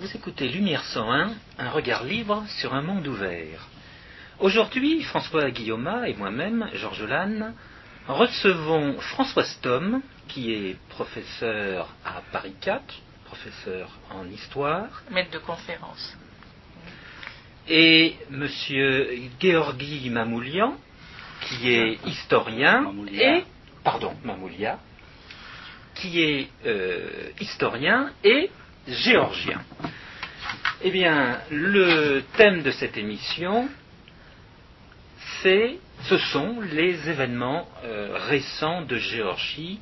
Vous écoutez Lumière 101, un regard libre sur un monde ouvert. Aujourd'hui, François Guillaume et moi-même, Georges Lannes, recevons François Stom, qui est professeur à Paris 4, professeur en histoire. Maître de conférence. Et monsieur Georgi Mamoulian, qui est historien Mamoulia. et pardon Mamoulia, qui est euh, historien et géorgien. Eh bien, le thème de cette émission, c'est, ce sont les événements euh, récents de Géorgie.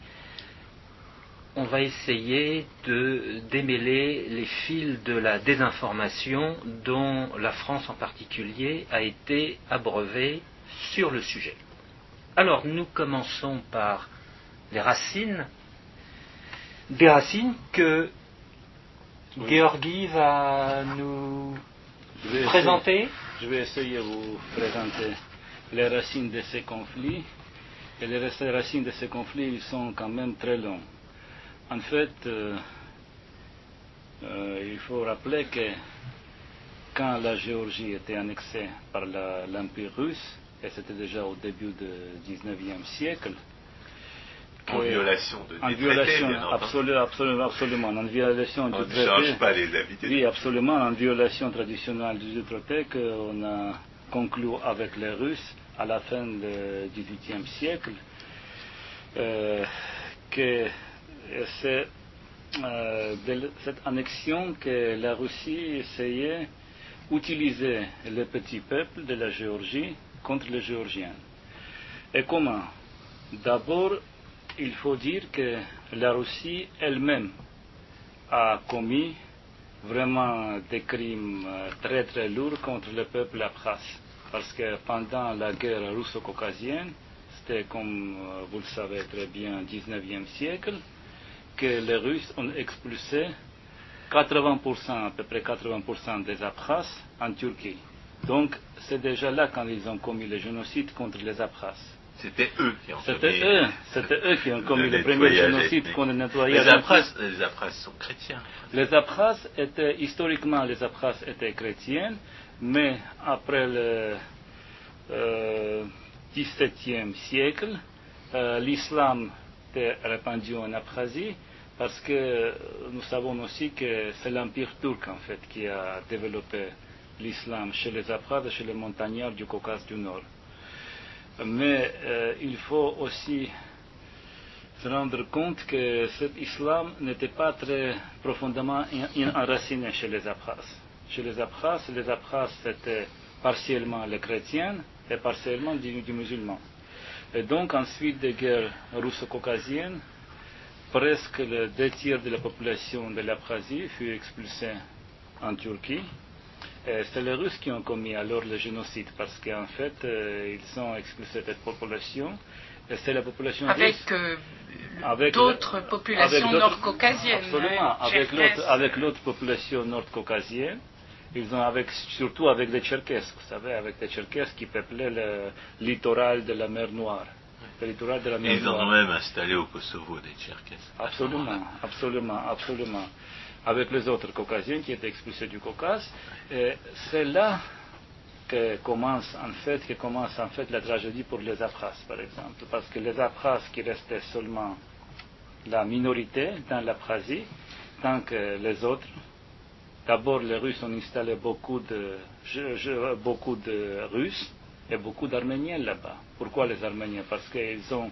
On va essayer de démêler les fils de la désinformation dont la France en particulier a été abreuvée sur le sujet. Alors, nous commençons par les racines, des racines que Georgi va nous Je présenter. essayer- je vais essayer de vous présenter les racines de ces conflits. Et les rac- racines de ces conflits, ils sont quand même très longs. En fait, euh, euh, il faut rappeler que quand la Géorgie était annexée par l'Empire russe, et c'était déjà au début du 19e siècle, En violation de en des violation, traités, bien entendu. absolu- absolu- absolument, en violation On du ne traité. change pas les habitudes. Oui, absolument, en violation traditionnelle du traité qu'on a conclu avec les Russes à la fin du XVIIIe siècle, euh, que c'est euh, de cette annexion que la Russie essayait d'utiliser le petit peuple de la Géorgie contre les Géorgiens. Et comment? D'abord, il faut dire que la Russie elle-même a commis vraiment des crimes euh, très très lourds contre le peuple abkhaz. Parce que pendant la guerre russo-caucasienne, c'était comme euh, vous le savez très bien, 19e siècle, que les Russes ont expulsé 80%, à peu près 80% des Abkhazes en Turquie. Donc c'est déjà là quand ils ont commis le génocide contre les Abkhazes. C'était eux qui ont C'était eux, c'était eux qui ont commis le, premier génocide contre le nettoyage Les. Abkhazes, les sont chrétiens. Les Abkhazes étaient, historiquement, les Abkhazes étaient chrétiens, mais après le euh, XVIIe siècle, euh, l'islam était répandu en Abkhazie parce que nous savons aussi que c'est l'Empire turc, en fait, qui a développé l'islam chez les Abkhazes et chez les montagnards du Caucase du Nord. Mais euh, il faut aussi se rendre compte que cet islam n'était pas très profondément en- en- enraciné chez les Abkhazes. Chez les Abkhazes, les Abkhazes c'était partiellement les chrétiens et partiellement du, du musulman. Et donc ensuite des guerres russo-caucasiennes, presque le deux tiers de la population de l'Abkhazie fut expulsée en Turquie. Et c'est les Russes qui ont commis alors le génocide parce qu'en fait euh, ils ont expulsé cette population et c'est la population russe. Avec euh, Avec d'autres populations avec d'autres- nord-caucasiennes. Absolument, hein, avec l'autre, avec l'autre population nord-caucasienne. Ils ont avec, surtout avec les Tcherkesses, vous savez, avec les Tcherkesses qui peuplaient le littoral de la mer Noire. Le littoral de la mer ils en Noire. ont même installé au Kosovo des Tcherkesses. Absolument, absolument, absolument. Avec les autres caucasiens qui étaient expulsés du Caucase. C'est là que commence en fait, que commence en fait la tragédie pour les Abkhazes, par exemple. Parce que les Abkhazes qui restaient seulement la minorité dans l'Abkhazie, tant que les autres, d'abord les Russes ont installé beaucoup de Russes et beaucoup d'Arméniens là-bas. Pourquoi les Arméniens? Parce qu'ils ont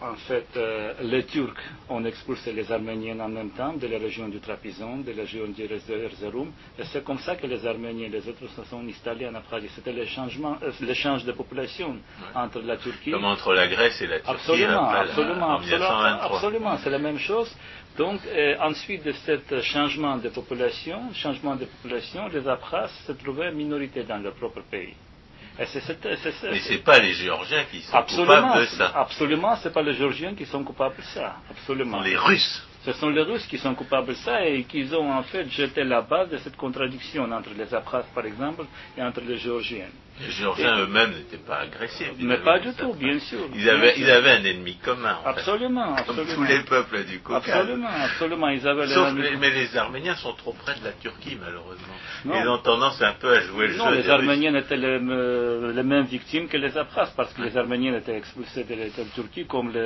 en fait, euh, les Turcs ont expulsé les Arméniens en même temps de la région du Trapizon, de la région du Erzurum, et c'est comme ça que les Arméniens et les autres se sont installés en Abkhazie. C'était le changement, euh, l'échange de population entre la Turquie. Comme entre la Grèce et la Turquie Absolument, après absolument, en absolument, 1923. absolument, c'est la même chose. Donc, euh, ensuite de ce changement de population, changement de population, les Abkhazes se trouvaient minorité dans leur propre pays. C'est- Mais c'est pas les Géorgiens qui sont Absolument, coupables de ça. absolument, c'est pas les Géorgiens qui sont coupables de ça, Ce absolument. sont les Russes. Ce sont les Russes qui sont coupables de ça et qui ont en fait jeté la base de cette contradiction entre les Abkhazes, par exemple, et entre les Géorgiens. Les Géorgiens eux-mêmes n'étaient pas agressifs. Mais pas du tout, bien sûr. Ils avaient, sûr. ils avaient un ennemi commun. en fait. Absolument, Comme tous les peuples du Caucase. Absolument, absolument. Ils avaient Sauf les- mais les Arméniens sont trop près de la Turquie, malheureusement. Non. Ils ont tendance un peu à jouer le Non, jeu. les des Russes. Arméniens étaient les, les mêmes victimes que les Abkhazes, parce que les Arméniens étaient expulsés de, la- Turquie, comme les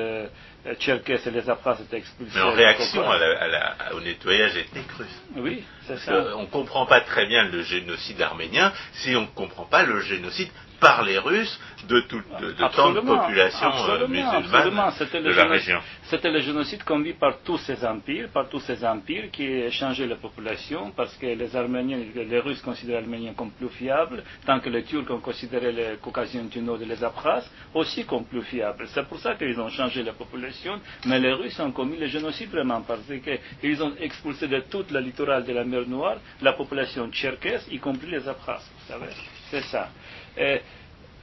euh, Tcherkesses et les Abkhazes étaient expulsés. Mais en réaction à la- à la- au nettoyage ethnique russe. Oui, Parce qu'on ne comprend pas très bien le génocide arménien si on ne comprend pas le génocide par les Russes de, tout, de, de tant de populations euh, musulmanes de la région. c'était le génocide commis par tous ces empires, par tous ces empires qui échangeaient la population parce que les Arméniens, les Russes considéraient les Arméniens comme plus fiables, tant que les Turcs ont considéré les Caucasiens du Nord et les Abkhazes aussi comme plus fiables. C'est pour ça qu'ils ont changé la population, mais les Russes ont commis le génocide vraiment parce qu'ils ont expulsé de toute la littorale de la mer Noire la population tcherkesse, y compris les Abkhazes. Vous savez, c'est ça. Et,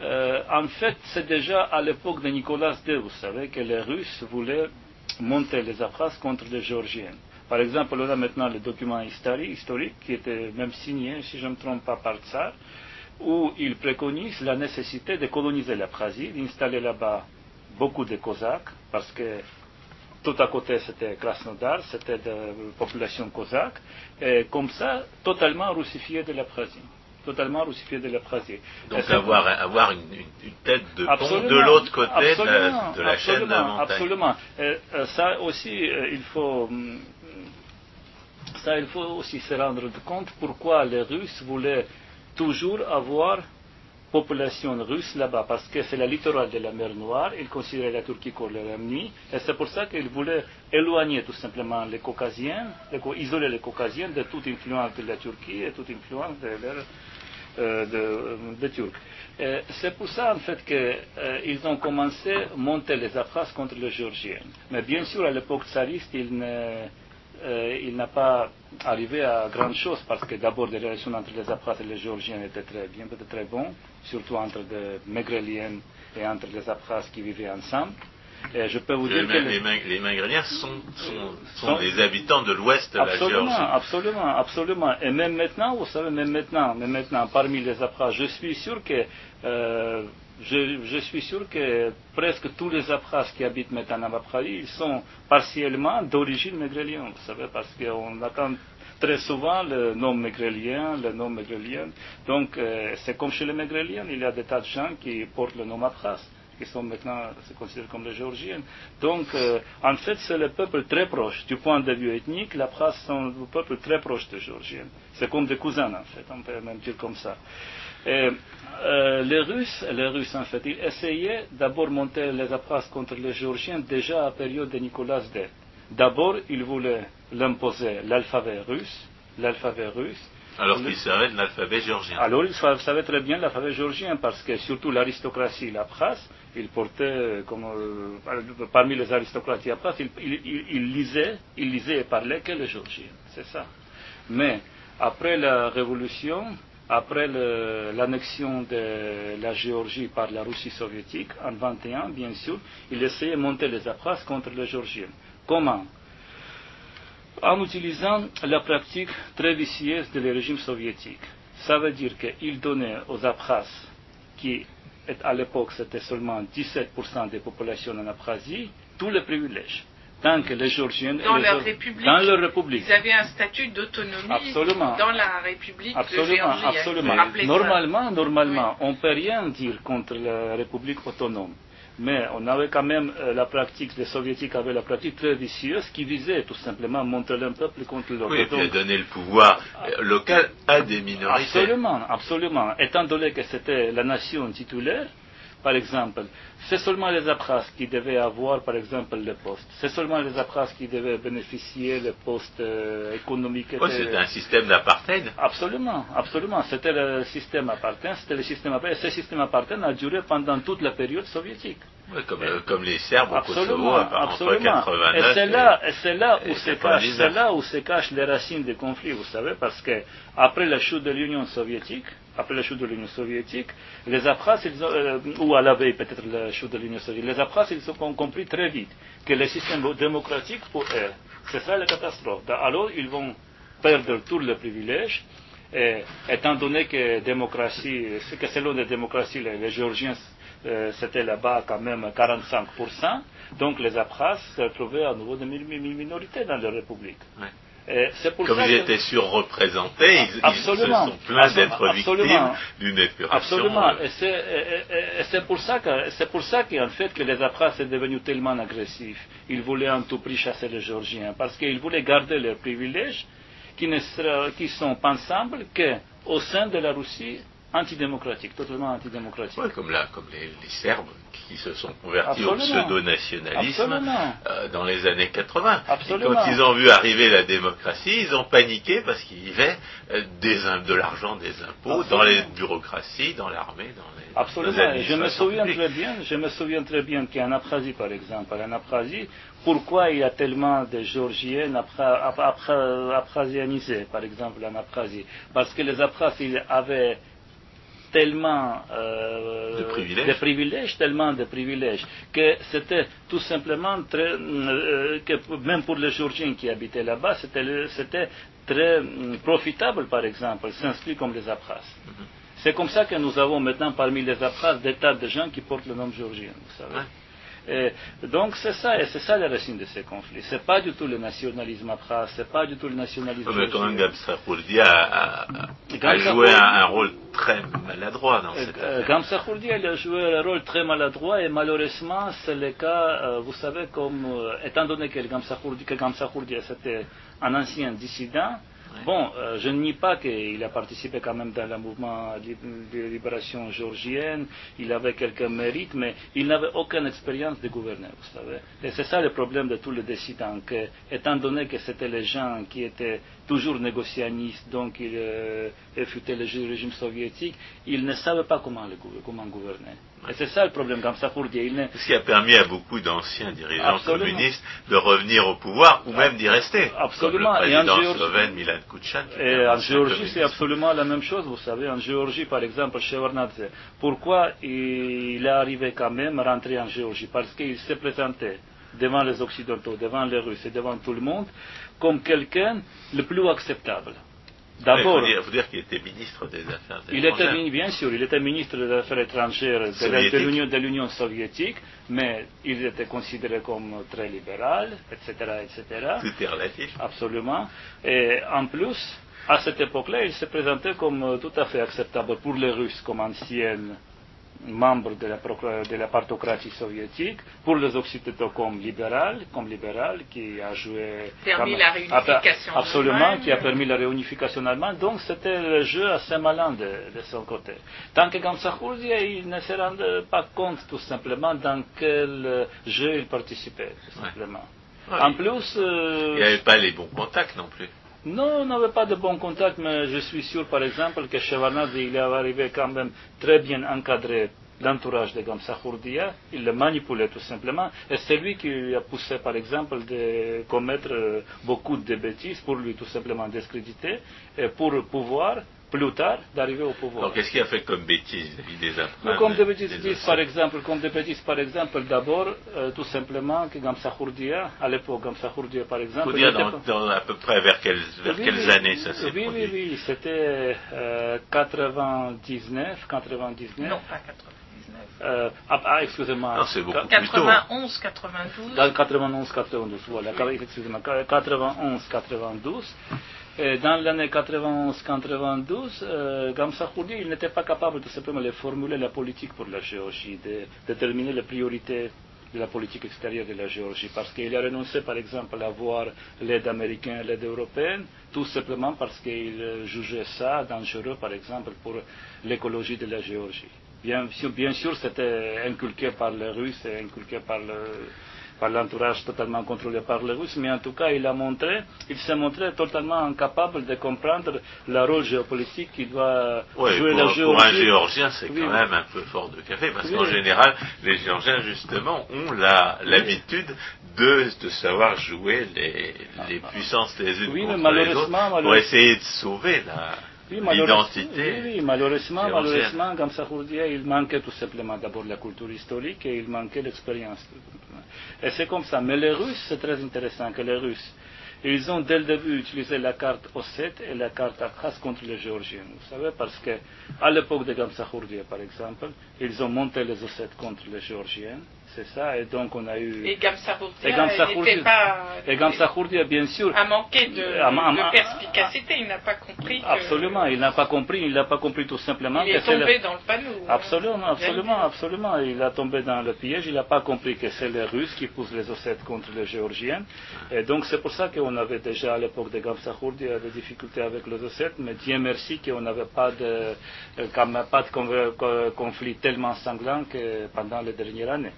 euh, en fait, c'est déjà à l'époque de Nicolas II, vous savez, que les Russes voulaient monter les Abkhazes contre les Géorgiens. Par exemple, on a maintenant le document histori- historique qui était même signé, si je ne me trompe pas, par Tsar, où il préconise la nécessité de coloniser l'Abkhazie, d'installer là-bas beaucoup de Cosaques, parce que tout à côté c'était Krasnodar, c'était de population cosaque, et comme ça, totalement russifié de l'Abkhazie. Totalement russifié de l'Abkhazie. Et Donc avoir, avoir une, tête de pont de l'autre côté de la, de la chaîne de la absolument, montagne. Absolument. Euh, euh, ça aussi, euh, il faut, hum, ça, il faut aussi se rendre compte pourquoi les Russes voulaient toujours avoir population russe là-bas, parce que c'est la littoral de la mer Noire, ils considéraient la Turquie comme leur ennemi, et c'est pour ça qu'ils voulaient éloigner tout simplement les Caucasiens, isoler les Caucasiens de toute influence de la Turquie et toute influence de euh, de, euh, Turcs. Euh, C'est pour ça en fait qu'ils ont commencé à monter les Abkhazes contre les Géorgiens. Mais bien sûr, à l'époque tsariste, il ne- euh, il n'a pas arrivé à grand chose parce que d'abord les relations entre les Abkhazes et les Géorgiens étaient très bien, peut-être très bonnes, surtout entre les Megréliens et entre les Abkhazes qui vivaient ensemble. Et je peux vous Les, dire que les- les, Ma- les Mingréliens sont, sont, sont Sont- les habitants de l'ouest de la Géorgie. absolument, absolument. Et même maintenant, vous savez, même maintenant, même maintenant, parmi les Abkhazes, je suis sûr que euh, je, je suis sûr que presque tous les Abkhazes qui habitent maintenant en Abkhazie, ils sont partiellement d'origine mégrélienne, vous savez, parce qu'on attend très souvent le nom mégrélien, le nom mégrélien. Donc, euh, c'est comme chez les mégréliens, il y a des tas de gens qui portent le nom Abkhaz qui sont maintenant se considérés comme les Géorgiens. Donc, euh, en fait, c'est le peuple très proche. Du point de vue ethnique, les Abkhazes sont un peuple très proche des Géorgiens. C'est comme des cousins, en fait, on peut même dire comme ça. Et, euh, les Russes, les Russes, en fait, ils essayaient d'abord monter les Abkhazes contre les Géorgiens déjà à la période de Nicolas II. D'abord, ils voulaient l'imposer l'alphabet russe, l'alphabet russe, Alors qu'ils savaient l'alphabet géorgien. alors, ils sa- savaient très bien l'alphabet géorgien parce que surtout l'aristocratie l'abkhaz, ils portaient, euh, comme, euh, parmi les aristocrates ils- ils lisaient, ils lisaient et parlaient que le géorgien. C'est ça. Mais après la révolution, après l'annexion de la Géorgie par la Russie soviétique en 21, bien sûr, ils essayaient de monter les abkhazes contre les géorgiens. Comment? En utilisant la pratique très vicieuse du régime soviétique. Ça veut dire qu'ils donnaient aux Abkhazes, qui à l'époque c'était seulement 17% des populations en Abkhazie, tous les privilèges. Tant que les Géorgiens... Dans et les leur république. Dans leur république. Ils avaient un statut d'autonomie Absolument. dans la République de Absolument, Géorgie. hein. absolument. Normalement, normalement, on ne peut rien dire contre la République autonome. Mais on avait quand même euh, la pratique, les soviétiques avaient la pratique très vicieuse qui visait tout simplement à montrer un peuple contre l'autre. Oui, et puis donner le pouvoir euh, local à des minorités. Absolument, absolument. Étant donné que c'était la nation titulaire, par exemple, c'est seulement les Abkhazes qui devaient avoir, par exemple, le poste. C'est seulement les Abkhazes qui devaient bénéficier des postes euh, économiques. Étaient- C'était un système d'apartheid. Absolument, absolument. C'était le système apartheid. C'était le système apartheid. Ce système apartheid a duré pendant toute la période soviétique. Comme, euh, comme les Serbes au Kosovo Absolument, à part- entre absolument. 89 Et c'est là, et c'est là où se 99. cache, c'est là où se cachent les racines des conflits, vous savez, parce que après la chute de l'Union soviétique, après la chute de l'Union soviétique, les Abkhazes, euh, ou à la veille peut-être la chute de l'Union soviétique, les Abkhazes, ils ont compris très vite que le système démocratique pour eux, c'est ça la catastrophe. Alors ils vont perdre tous les privilèges Et, étant donné que démocratie, que selon les démocraties, les, Géorgiens, euh, c'était là-bas quand même 45%, donc les Abkhazes se trouvaient à nouveau des minorités dans la République. Comme ils étaient surreprésentés, ils, se sont plaints d'être victimes d'une épuration. Absolument. Et c'est pour ça que c'est pour ça qu'en fait que les Abkhazes sont devenus tellement agressifs. Ils voulaient en tout prix chasser les Géorgiens parce qu'ils voulaient garder leurs privilèges qui ne qui sont pensables qu'au sein de la Russie antidémocratique, totalement antidémocratique. comme, là, comme les, Serbes qui se sont convertis au pseudo-nationalisme euh, dans les années 80. Et quand ils ont vu arriver la démocratie, ils ont paniqué parce qu'ils vivaient euh, de l'argent des impôts dans les bureaucraties, dans l'armée, dans les. Absolument. je me souviens très bien. Je me souviens très bien qu'en Abkhazie, par exemple, en Abkhazie, pourquoi il y a tellement de Géorgiens abkhazianisés, par exemple en Abkhazie Parce que les Abkhazes avaient tellement euh, de, privilèges. tellement de privilèges, que c'était tout simplement très, euh, que même pour les Georgiens qui habitaient là-bas, c'était très mm, profitable, par exemple, s'inscrire comme les Abkhazes. Mhm. C'est comme ça que nous avons maintenant parmi les Abkhazes des tas de gens qui portent le nom géorgien, vous savez. Et donc c'est ça, et c'est ça la racine de ces conflits. C'est pas du tout le nationalisme ce c'est pas du tout le nationalisme. Mais quand même, Gamsa a, a, joué un, rôle très maladroit dans cette euh, Gamsa a joué un rôle très maladroit et malheureusement c'est le cas, euh, vous savez, comme euh, étant donné que Gamsa Khourdi, c'était un ancien dissident, Bon, euh, je ne nie pas qu'il a participé quand même dans le mouvement de libération géorgienne, il avait quelques mérites, mais il n'avait aucune expérience de gouverner, vous savez. Et c'est ça le problème de tous les décidents, que, étant donné que c'était les gens qui étaient toujours négocianistes, donc ils euh, effutaient le régime soviétique, ils ne savaient pas comment gouverner. Et c'est ça le problème, comme ça pour dire. Ce qui a permis à beaucoup d'anciens dirigeants communistes de revenir au pouvoir ou même d'y rester. Absolument. Comme le président et en slovène Milan Kuchan. Et en Géorgie, c'est absolument la même chose, vous savez. En Géorgie, par exemple, Shevardnadze, pourquoi il est arrivé quand même à rentrer en Géorgie? Parce qu'il s'est présenté devant les Occidentaux, devant les Russes et devant tout le monde comme quelqu'un le plus acceptable. D'abord, il faut dire, qu'il était ministre des Affaires étrangères. Il était, bien sûr, il était ministre des Affaires étrangères de l'Union soviétique, mais il était considéré comme très libéral, etc., etc. Tout est relatif. Absolument. Et en plus, à cette époque-là, il se présentait comme tout à fait acceptable pour les Russes comme ancienne membre de la, de la partocratie soviétique, pour les Occidentaux comme libéral, comme libéral qui a joué permis la réunification absolument, qui a permis la réunification allemande. Donc c'était le jeu assez malin de, de son côté. Tant que Gamsahourzia, il ne se rendait pas compte tout simplement dans quel jeu il participait, tout simplement. en plus, euh, il n'y avait pas les bons contacts non plus. Non, on n'avait pas de bons contacts, mais je suis sûr, par exemple, que Chevanaz, il est arrivé quand même très bien encadré l'entourage de Gamsa Khourdia, il le manipulait tout simplement, et c'est lui qui a poussé, par exemple, de commettre beaucoup de bêtises pour lui tout simplement discréditer, et pour pouvoir plus tard d'arriver au pouvoir. Donc, qu'est-ce qu'il a fait comme bêtises des Comme des bêtises, par exemple, comme des bêtises, par exemple, d'abord, euh, tout simplement, que Gamsa Khourdia, à l'époque, Gamsa Khourdia, par exemple. Faut dans, à peu près vers, quelles, vers quelles années ça s'est oui, produit? Oui, oui, c'était euh, 99, 99. Non, pas 99. Euh, ah, ah excusez-moi. Non, c'est beaucoup 91, 92. 91, 92, voilà, excusez-moi, 91, 92. Et dans l'année 91-92, euh, Gamsa il n'était pas capable de simplement de formuler la politique pour la Géorgie, de, déterminer les priorités de la politique extérieure de la Géorgie, parce qu'il a renoncé, par exemple, à avoir l'aide américaine, l'aide européenne, tout simplement parce qu'il jugeait ça dangereux, par exemple, pour l'écologie de la Géorgie. Bien bien sûr c'était inculqué par les Russes et inculqué par le, par l'entourage totalement contrôlé par les Russes, mais en tout cas, il a montré, il s'est montré totalement incapable de comprendre le rôle géopolitique qu'il doit jouer la Géorgie. Pour un Géorgien, c'est quand même un peu fort de café, parce qu'en général, les Géorgiens, justement, ont l'habitude de, de, savoir jouer les, les puissances les unes contre les autres pour essayer de sauver la l'identité. Oui, malheureusement, malheureusement, Gamsa il manquait tout simplement d'abord la culture historique et il manquait l'expérience. Et c'est comme ça. Mais les Russes, c'est très intéressant que les Russes, ils ont dès le début utilisé la carte Osset et la carte Abkhaz contre les Géorgiens. Vous savez, parce que à l'époque de Gamsakhurdia, par exemple, ils ont monté les Ossets contre les Géorgiens c'est ça, et donc on a eu. Et Gamsahourdia, bien sûr. A manqué de, de perspicacité, il n'a pas compris. Absolument, il n'a pas compris, il n'a pas compris tout simplement il est tombé dans le panneau. Hein. Absolument, absolument, absolument. Il a tombé dans le piège, il n'a pas compris que c'est les Russes qui poussent les Ossètes contre les Géorgiens. Et donc c'est pour ça qu'on avait déjà à l'époque de Gamsahourdia des difficultés avec les Ossètes, mais Dieu merci qu'on n'avait pas de, pas de conflit tellement sanglant que pendant les dernières années.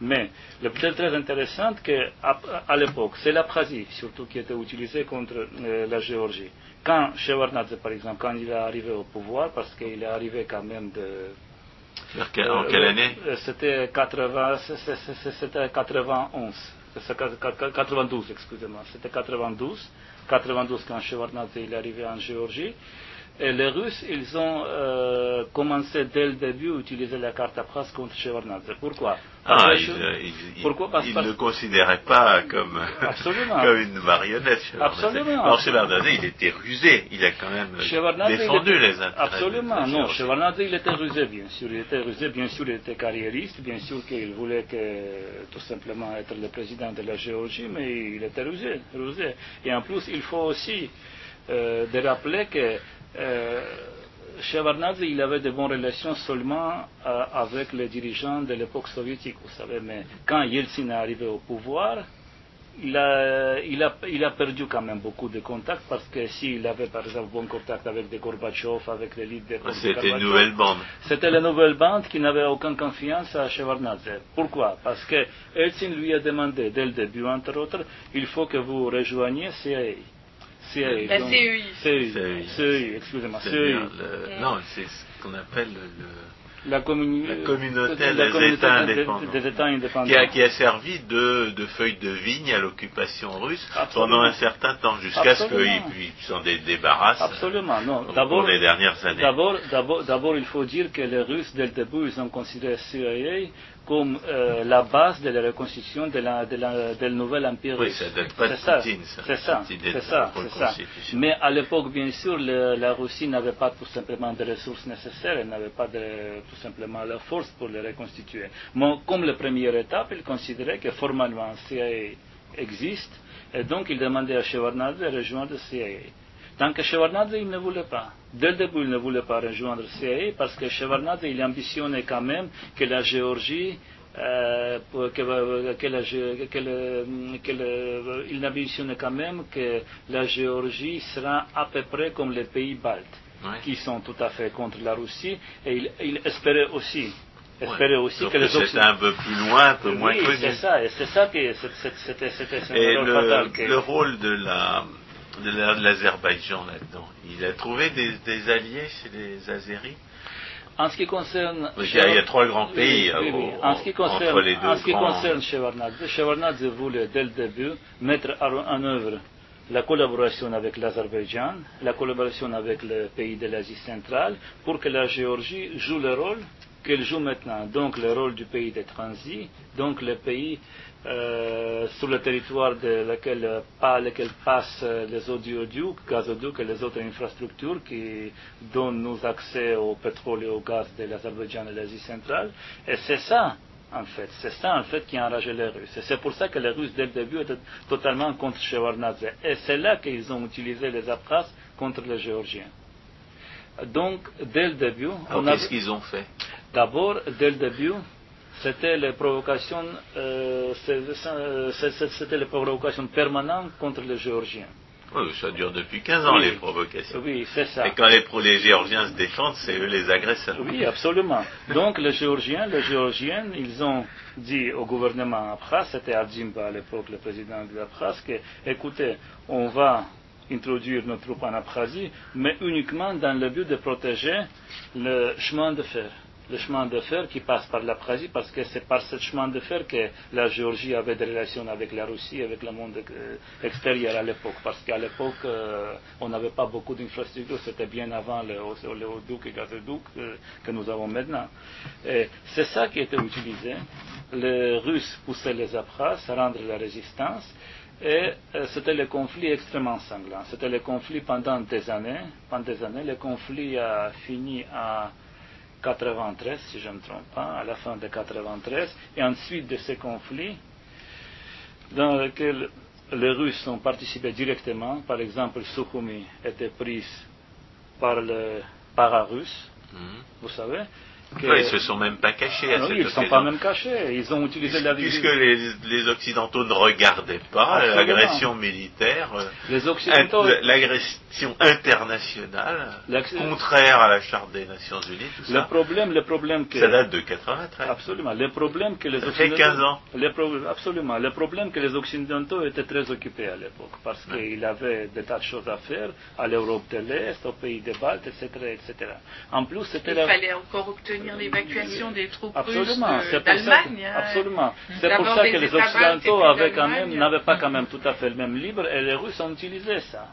Mais le plus très intéressant que à, l'époque, c'est la l'Abkhazie surtout qui était utilisée contre euh, la Géorgie. Quand Shevardnadze, par exemple, quand il est arrivé au pouvoir, parce qu'il est arrivé quand même de en quelle euh, année? euh, C'était 80, c'était 91, 92, excusez-moi. C'était 92, 92 quand Shevardnadze est arrivé en Géorgie. Et les Russes, ils ont euh, commencé dès le début à utiliser la carte Abkhaz contre Shevardnadze. Pourquoi? Ah, ils, Pourquoi? Parce, ne le considéraient pas comme, comme une marionnette. Absolument. Alors Shevardnadze, il était rusé. Il a quand même défendu les intérêts. Absolument, non. Shevardnadze, il était rusé, bien sûr. Il était rusé, bien sûr, il était carriériste. Bien sûr qu'il voulait que, tout simplement être le président de la Géorgie, mais il était rusé. rusé. Et en plus, il faut aussi euh, de rappeler que euh, Shevardnadze, il avait de bonnes relations seulement euh, avec les dirigeants de l'époque soviétique, vous savez, mais quand Yeltsin est arrivé au pouvoir, il a, il, a, il a, perdu quand même beaucoup de contacts parce que s'il avait par exemple bon contact avec des Gorbatchev, avec l'élite de C'était une nouvelle bande. C'était la nouvelle bande qui n'avait aucune confiance à Shevardnadze. Pourquoi? Parce que Yeltsin lui a demandé dès le début, entre autres, il faut que vous rejoigniez CIA. CEI. La CEI. CEI. CEI, excusez-moi. CEI. Non, c'est ce qu'on appelle le la, communauté, des, États indépendants, Qui, a, servi de, feuille de vigne à l'occupation russe pendant un certain temps, jusqu'à ce qu'ils s'en débarrassent Absolument, non. pour les dernières années. D'abord, il faut dire que les Russes, dès le début, ils ont considéré CIA comme euh, la base de la reconstitution de la, de la, nouvel empire russe. Oui, ça date pas de Poutine, ça. C'est ça, c'est ça, ça. Mais à l'époque, bien sûr, la Russie n'avait pas tout simplement de ressources nécessaires, elle n'avait pas de, tout simplement la force pour les reconstituer. Mais comme la première étape, il considérait que formellement CIA existe, et donc il demandait à Shevardnadze de rejoindre CIA. Tant que Shevardnadze, il ne voulait pas. Dès le début, il ne voulait pas rejoindre CIA parce que Shevardnadze, il ambitionnait quand même que la Géorgie euh, que, que, la, que il ambitionnait quand même que la Géorgie sera à peu près comme les pays baltes qui sont tout à fait contre la Russie, et il, espérait aussi espérait aussi que les autres. C'était un peu plus loin, un peu moins connu. C'est ça, et c'est ça que c'était Et le, le rôle de la de l'Azerbaïdjan là-dedans, il a trouvé des, alliés chez les Azéris en ce qui concerne. Il y, a, il y a trois grands pays en ce qui concerne, entre les deux. En ce qui concerne Shevardnadze, voulait dès le début mettre en œuvre la collaboration avec l'Azerbaïdjan, la collaboration avec le pays de l'Asie centrale, pour que la Géorgie joue le rôle qu'elle joue maintenant, donc le rôle du pays de transit, donc le pays euh, sur le territoire de par lequel passent les audioducs, gazoducs et les autres infrastructures qui donnent nous accès au pétrole et au gaz de l'Azerbaïdjan et de l'Asie centrale. Et c'est ça en fait. C'est ça, en fait, qui a enragé les Russes. Et c'est pour ça que les Russes, dès le début, étaient totalement contre Shevardnadze. Et c'est là qu'ils ont utilisé les Abkhazes contre les Géorgiens. Donc, dès le début... qu'est-ce qu'ils ont fait? D'abord, dès le début, c'était les provocations, euh, c'était les provocations permanentes contre les Géorgiens. Oui, ça dure depuis 15 ans, les provocations. Oui, c'est ça. Et quand les, les Géorgiens se défendent, c'est eux les agresseurs. Oui, absolument. Donc, les Géorgiens, les Géorgiennes, ils ont dit au gouvernement abkhaz, c'était Adzimba à l'époque, le président de l'Abkhaz, que, écoutez, on va introduire nos troupes en Abkhazie, mais uniquement dans le but de protéger le chemin de fer le chemin de fer qui passe par l'Abkhazie, parce que c'est par ce chemin de fer que la Géorgie avait des relations avec la Russie, avec le monde euh, extérieur à l'époque. Parce qu'à l'époque, euh, on n'avait pas beaucoup d'infrastructures, c'était bien avant le oléoduc et gazoduc euh, que nous avons maintenant. Et c'est ça qui était utilisé. Les Russes poussaient les Abkhazes à rendre la résistance, Et c'était le conflit extrêmement sanglant. C'était le conflit pendant des années. Pendant des années, le conflit a fini à 93, si je ne me trompe pas, à la fin de 93. Et ensuite de ce conflit, dans lequel les Russes ont participé directement, par exemple, Sukhumi était prise par le para-russe, mhm. vous savez, ils ils se sont même pas cachés à ah cette Ils ne sont pas même cachés. Ils ont utilisé la Puisque les, les, Occidentaux ne regardaient pas l'agression militaire, euh, l'agression internationale, contraire à la Charte des Nations Unies, tout le Problème, le problème que... Ça date de 93. Absolument. Le problème que les ça Occidentaux... fait 15 ans. absolument. Le problème que les Occidentaux étaient très occupés à l'époque, parce qu'ils avaient des tas de choses à faire à l'Europe de l'Est, aux pays des Baltes, etc., etc. En plus, c'était... Il fallait encore obtenir l'évacuation des troupes russes d'Allemagne. Hein. Absolument. C'est pour ça que les Occidentaux avaient quand même, n'avaient pas quand même tout à fait le même libre et les Russes ont utilisé ça.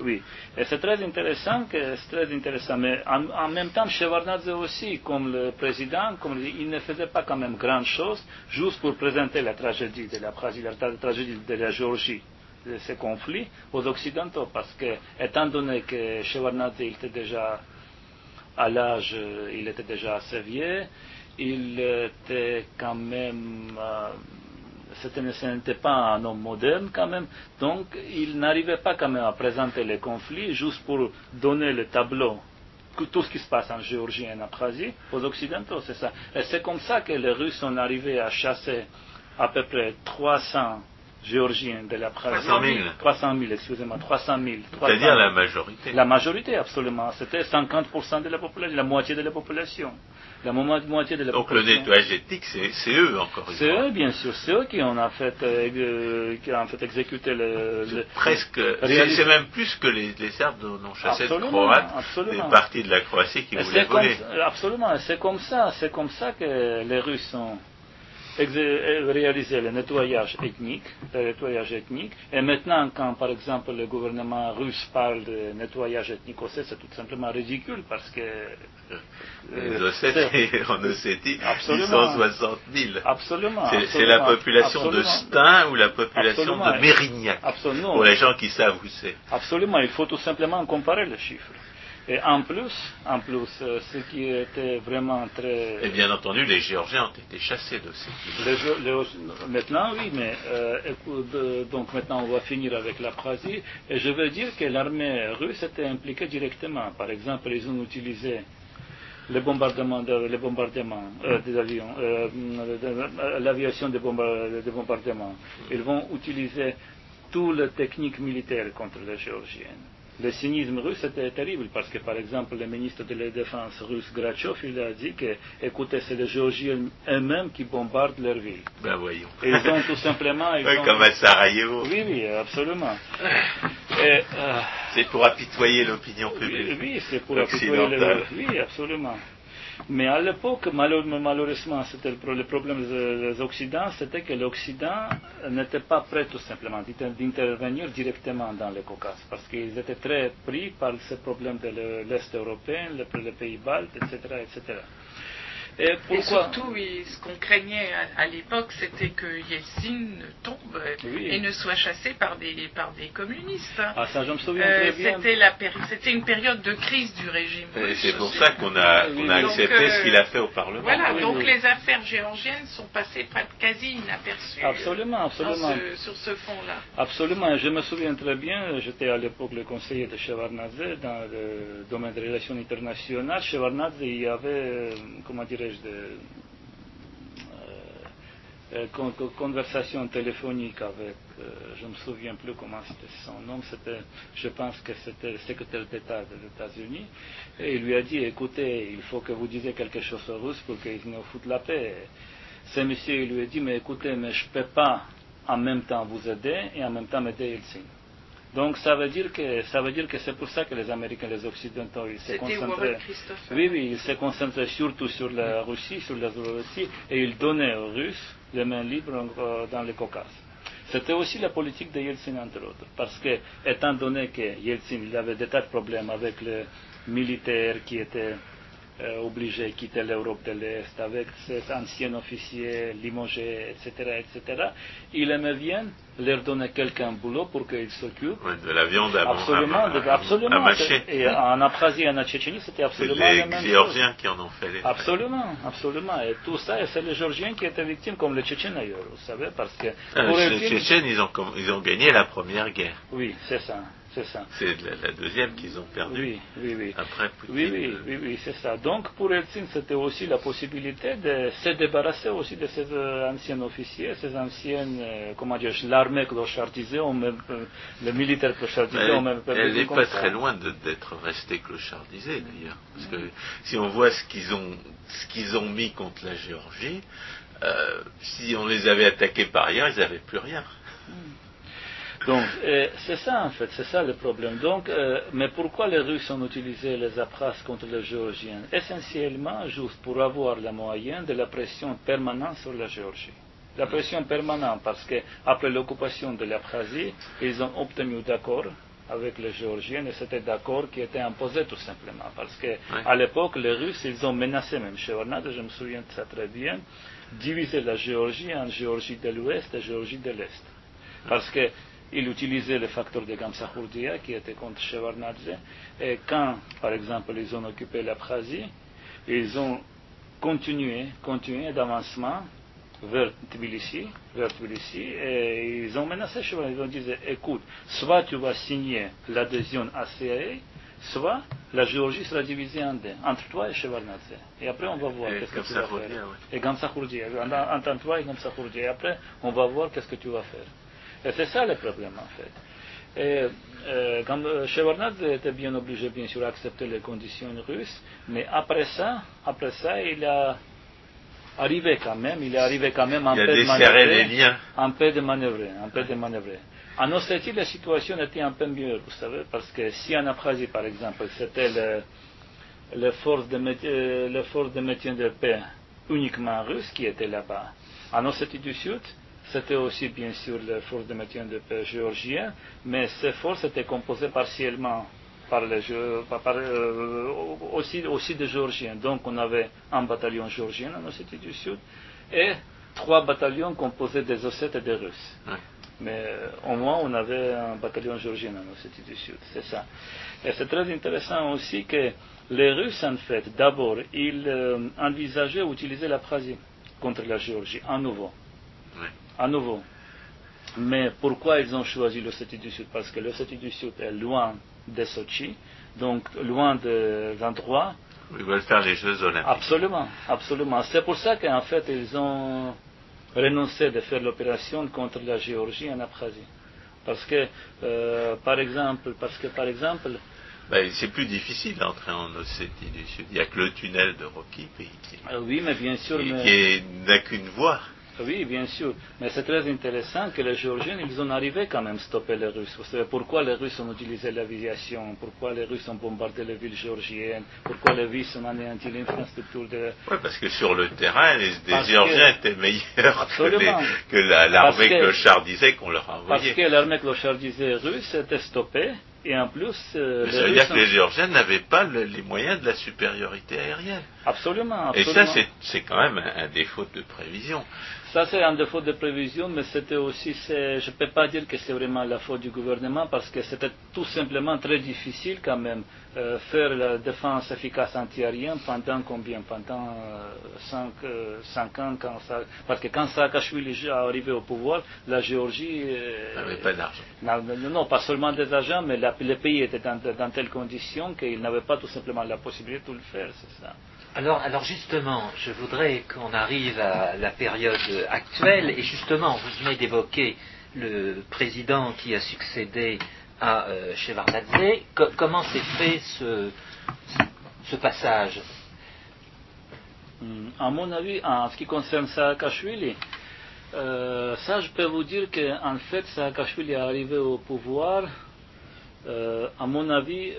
Oui, et c'est très intéressant, que, très intéressant. Mais en, même temps, Shevardnadze aussi, comme le président, comme il ne faisait pas quand même grand chose, juste pour présenter la tragédie de la la tragédie de la Géorgie, de ce conflit aux Occidentaux, parce que, étant donné que Shevardnadze était déjà à l'âge, euh, il était déjà assez vieux, il était quand même, euh, ce n'était pas un homme moderne quand même, donc il n'arrivait pas quand même à présenter les conflits juste pour donner le tableau. Tout ce qui se passe en Géorgie et en Abkhazie aux Occidentaux, c'est ça. Et c'est comme ça que les Russes sont arrivés à chasser à peu près 300 géorgiens de la 300 000. 300 000, excusez-moi, 300 000. C'est-à-dire la majorité. La majorité, absolument. C'était 50% de la population, la moitié de la population. La moitié de la Donc le nettoyage ethnique, c'est eux encore C'est eux, bien sûr. C'est eux qui ont en fait, euh, qui ont en fait exécuté le. presque. C'est même plus que les, les Serbes dont chassé de Croates, des parties de la Croatie qui voulaient voler. absolument. C'est comme ça. C'est comme ça que les Russes ont réaliser le nettoyage ethnique, le nettoyage ethnique. Et maintenant, quand par exemple le gouvernement russe parle de nettoyage ethnique aussi, c'est tout simplement ridicule parce que les Ossètes en Ossétie, ils sont 60 000. Absolument. C'est la population de Stein ou la population de Mérignac? Absolument. Pour les gens qui savent où c'est. Absolument. Il faut tout simplement comparer les chiffres. Et en plus, en plus, euh, ce qui était vraiment très... Et bien entendu, les Géorgiens ont été chassés de ces Maintenant, oui, mais euh, donc maintenant on va finir avec la. Et je veux dire que l'armée russe était impliquée directement. Par exemple, ils ont utilisé les bombardements, les bombardements euh, des avions, l'aviation des, bombardements. Ils vont utiliser toutes les techniques militaires contre les Géorgiennes le cynisme russe était terrible parce que, par exemple, le ministre de la Défense russe Grachov, il a dit que, écoutez, c'est les Géorgiens eux-mêmes qui bombardent leur ville. Ben voyons. Et ils ont tout simplement. oui, comme à Sarajevo. Oui, oui, absolument. Euh, c'est pour apitoyer l'opinion publique. Oui, c'est pour apitoyer l'opinion Oui, absolument. Mais à l'époque, malheureusement, c'était le, problème des Occidents, c'était que l'Occident n'était pas prêt tout simplement d'intervenir directement dans le Caucase, parce qu'ils étaient très pris par ce problème de l'Est européen, les pays baltes, etc., etc. Et, surtout, ce qu'on craignait à, l'époque, c'était que Yeltsin tombe et ne soit chassé par des, par des communistes. Ah, ça, je me souviens euh, C'était une période de crise du régime. Et c'est pour ça qu'on a, a accepté ce qu'il a fait au Parlement. Voilà, donc les affaires géorgiennes sont passées quasi inaperçues. Absolument, absolument. sur ce fond-là. Absolument, je me souviens très bien, j'étais à l'époque le conseiller de Shevardnadze dans le domaine des relations internationales. Shevardnadze, il y avait, euh, comment dire, de euh, euh, conversation téléphonique avec, euh, je ne me souviens plus comment c'était son nom, c'était, je pense que c'était le secrétaire d'État des États-Unis, et il lui a dit, écoutez, il faut que vous disiez quelque chose aux Russes pour qu'ils nous foutent la paix. Ce monsieur, lui a dit, mais écoutez, mais je ne peux pas en même temps vous aider et en même temps m'aider Helsinki. Donc ça veut dire que ça veut dire que c'est pour ça que les Américains, les Occidentaux, ils se concentraient. Oui, oui, ils se concentraient surtout sur la Russie, sur la Russie, et ils donnaient aux Russes les mains libres dans le Caucase. C'était aussi la politique de Yeltsin, entre autres, parce que, étant donné que Yeltsin il avait des tas de problèmes avec les militaires qui étaient euh, obligés de quitter l'Europe de l'Est avec cet ancien officier limogé, etc., etc., il aimait bien leur donner quelqu'un boulot pour qu'ils s'occupent. de la viande à, absolument, à, absolument. mâcher. Et en Abkhazie et en Tchétchénie, c'était absolument la même Géorgiens qui en ont fait les Absolument, absolument. Et tout ça, c'est les Géorgiens qui étaient victimes, comme les Tchétchènes d'ailleurs, vous savez, parce que... Ah, les Tchétchènes, ils ont, ils ont gagné la première guerre. Oui, c'est ça. C'est ça. C'est la, deuxième qu'ils ont perdue. Oui, oui, oui. Après Oui, oui, euh, oui, oui c'est ça. Donc pour Eltsine, c'était aussi la possibilité de se débarrasser aussi de ces euh, anciens officiers, ces anciennes, euh, comment dire, l'armée clochardisée, même, le militaire clochardisé, on même Elle n'est pas très loin d'être restée clochardisée d'ailleurs. Parce que si on voit ce qu'ils ont, ce qu'ils ont mis contre la Géorgie, si on les avait attaqués par ailleurs, ils n'avaient plus rien. Hmm. Donc, euh, c'est ça en fait, c'est ça le problème. Donc, euh, mais pourquoi les Russes ont utilisé les Abkhazes contre les Géorgiens? Essentiellement, juste pour avoir le moyen de la pression permanente sur la Géorgie. La pression permanente parce qu'après l'occupation de l'Abkhazie, ils ont obtenu d'accord avec les Géorgiens et c'était d'accord qui était imposé tout simplement. Parce qu'à l'époque, les Russes, ils ont menacé même Shevardnadze, je me souviens de ça très bien, diviser la Géorgie en Géorgie de l'Ouest et Géorgie de l'Est. Parce que il utilisait le facteur de Gamsahurdia qui était contre Shevardnadze. Et quand, par exemple, ils ont occupé l'Abkhazie, ils ont continué, continué d'avancement vers Tbilissi, vers Tbilissi, et ils ont menacé Shevardnadze. Ils ont dit, écoute, soit tu vas signer l'adhésion à CIA, soit la Géorgie sera divisée en deux, entre toi et Shevardnadze. Et après, on va voir qu'est-ce que tu vas faire. Et Gamsahurdia, entre toi et Gamsahurdia. Et après, on va voir qu'est-ce que tu vas faire. Et c'est ça le problème en fait. Et, euh, quand euh, était bien obligé, bien sûr, à accepter les conditions russes, mais après ça, après ça, il a arrivé quand même, il est arrivé quand même un peu de manœuvrer, un peu de manœuvrer, un peu de manœuvrer. En Ossétie, la situation était un peu mieux, vous savez, parce que si en Abkhazie, par exemple, c'était le, le force de, euh, le force de maintien de paix uniquement russe qui était là-bas, en Ossétie du Sud, c'était aussi bien sûr les forces de maintien de paix géorgiennes, mais ces forces étaient composées partiellement par les par, euh, aussi, aussi des Géorgiens. Donc on avait un bataillon géorgien en Ossétie du Sud et trois bataillons composés des Ossètes et des Russes. Mais euh, au moins on avait un bataillon géorgien en Ossétie du Sud, c'est ça. Et c'est très intéressant aussi que les Russes, en fait, d'abord, ils euh, envisageaient d'utiliser la Prasie contre la Géorgie, à nouveau à nouveau. Mais pourquoi ils ont choisi le du Sud? Parce que le du Sud est loin de Sochi, donc loin de l'endroit. Ils veulent faire les Jeux Olympiques. Absolument, absolument. C'est pour ça qu'en fait, ils ont renoncé de faire l'opération contre la Géorgie en Abkhazie. Parce que, euh, par exemple, parce que, par exemple, ben, c'est plus difficile d'entrer en Ossétie du Sud. Il n'y a que le tunnel de Rocky qui, ah oui, mais bien sûr, qui, mais... n'a qu'une voie. Oui, bien sûr. Mais c'est très intéressant que les Géorgiens, ils ont arrivé quand même à stopper les Russes. Vous savez pourquoi les Russes ont utilisé l'aviation, pourquoi les Russes ont bombardé les villes géorgiennes, pourquoi les Russes ont anéanti l'infrastructure de... Oui, parce que sur le terrain, les, Géorgiens étaient meilleurs que, l'armée clochardisée qu'on leur a envoyée. Parce que l'armée clochardisée russe était stoppée. Et en plus, euh, ça veut dire que les Géorgiens n'avaient pas les moyens de la supériorité aérienne. Absolument. absolument. Et ça, c'est quand même un défaut de prévision. Ça, c'est un défaut de prévision, mais c'était aussi, je ne peux pas dire que c'est vraiment la faute du gouvernement, parce que c'était tout simplement très difficile quand même euh, faire la défense efficace antiaérienne pendant combien? Pendant 5 euh, euh, ans, quand ça, parce que quand Saakashvili est arrivé au pouvoir, la Géorgie n'avait pas d'argent. Non, pas seulement des agents, mais le pays était dans, dans telles conditions qu'il n'avait pas tout simplement la possibilité de le faire, c'est ça. Alors, justement, je voudrais qu'on arrive à la période actuelle, et justement, vous venez d'évoquer le président qui a succédé à euh, Shevardnadze. comment s'est fait ce, ce passage? Hmm, À mon avis, en ce qui concerne Saakashvili, euh, ça je peux vous dire qu'en fait Saakashvili est arrivé au pouvoir, euh, à mon avis,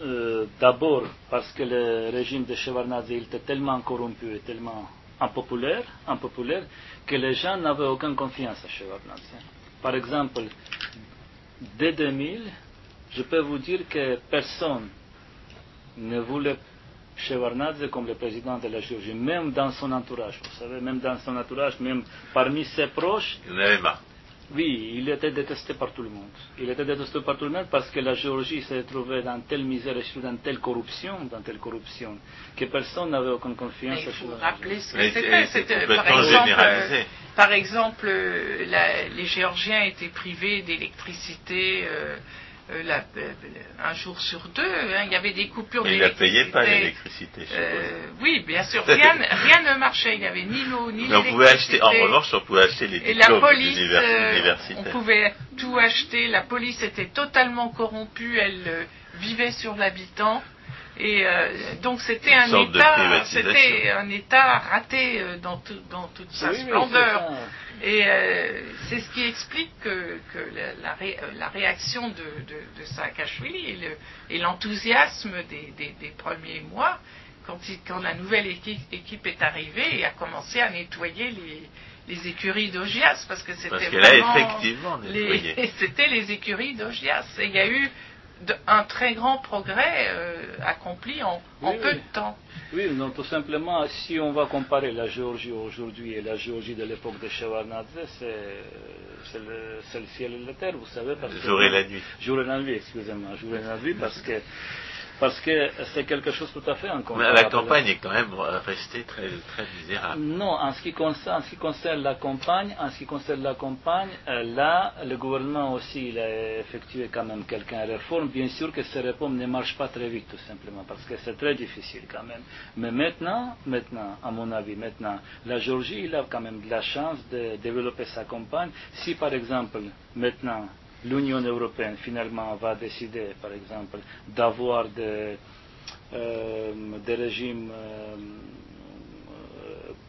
euh, d'abord parce que le régime de Shevardnadze était tellement corrompu et tellement impopulaire, impopulaire que les gens n'avaient aucune confiance à Shevardnadze. Par exemple, dès 2000, je peux vous dire que personne ne voulait Shevardnadze comme le président de la Géorgie, même dans son entourage, vous savez, même dans son entourage, même parmi ses proches. Oui, il était détesté par tout le monde. Il était détesté par tout le monde parce que la Géorgie s'est trouvée dans telle misère et dans telle corruption, dans telle corruption, que personne n'avait aucune confiance. Il faut rappeler ce que c'était. C'était par exemple, euh, par exemple les Géorgiens étaient privés d'électricité. Euh, euh, la, euh, un jour sur deux. Hein, il y avait des coupures d'électricité. Il ne payait pas l'électricité. Euh, oui, bien sûr. Rien, rien, ne marchait. Il n'y avait ni l'eau, ni l'électricité. On pouvait acheter, en revanche, on pouvait acheter les diplômes Et la police, on pouvait tout acheter. La police était totalement corrompue. Elle vivait sur l'habitant. Et donc c'était un État, c'était un État raté dans, dans toute sa splendeur. Et euh, c'est ce qui explique que, la, réaction de, de, Saakashvili et l'enthousiasme des, premiers mois, quand, quand la nouvelle équipe, est arrivée et a commencé à nettoyer les, écuries d'Ogias, parce que c'était vraiment... effectivement C'était les écuries d'Ogias. Et il y a eu un très grand progrès euh, accompli en, peu de temps. Oui, non, tout simplement, si on va comparer la Géorgie aujourd'hui et la Géorgie de l'époque de Shevardnadze, c'est le, ciel et la terre, vous savez. Parce jour et la nuit. Jour et la nuit, excusez-moi, jour et la nuit, parce que parce que c'est quelque chose tout à fait incomparable. Mais la campagne est quand même restée très, très misérable. Non, en ce, qui concerne, en ce qui concerne la campagne, en ce qui concerne la campagne, euh, là, le gouvernement aussi, il a effectué quand même quelques réformes. Bien sûr que ces réformes ne marchent pas très vite, tout simplement, parce que c'est très difficile quand même. Mais maintenant, maintenant, à mon avis, maintenant, la Géorgie, il a quand même de la chance de développer sa campagne. Si, par exemple, maintenant, l'Union européenne finalement va décider, par exemple, d'avoir des, euh, des régimes euh,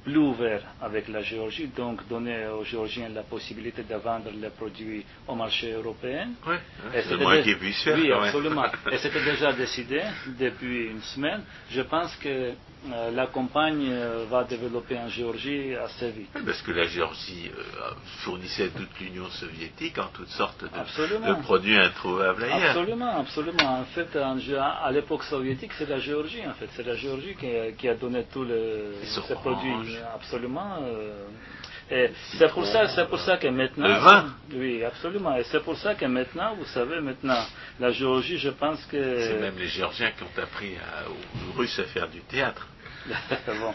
plus ouvert avec la Géorgie, donc donner aux Géorgiens la possibilité de vendre les produits au marché européen. Oui, c'est moins qu'ils puissent faire. Oui, absolument. Et c'était déjà décidé depuis une semaine. Je pense que euh, la campagne euh, va développer en Géorgie assez vite. Parce que la Géorgie euh, fournissait toute l'Union soviétique en toutes sortes de, produits introuvables ailleurs. Absolument, absolument. En fait, à l'époque soviétique, c'est la Géorgie, en fait. C'est la Géorgie qui a, donné tous ces produits absolument. C'est pour ça, c'est pour ça que maintenant. Le vin. Oui, absolument. Et c'est pour ça que maintenant, vous savez, maintenant, la Géorgie, je pense que. C'est même les Géorgiens qui ont appris aux Russes à faire du théâtre. bon.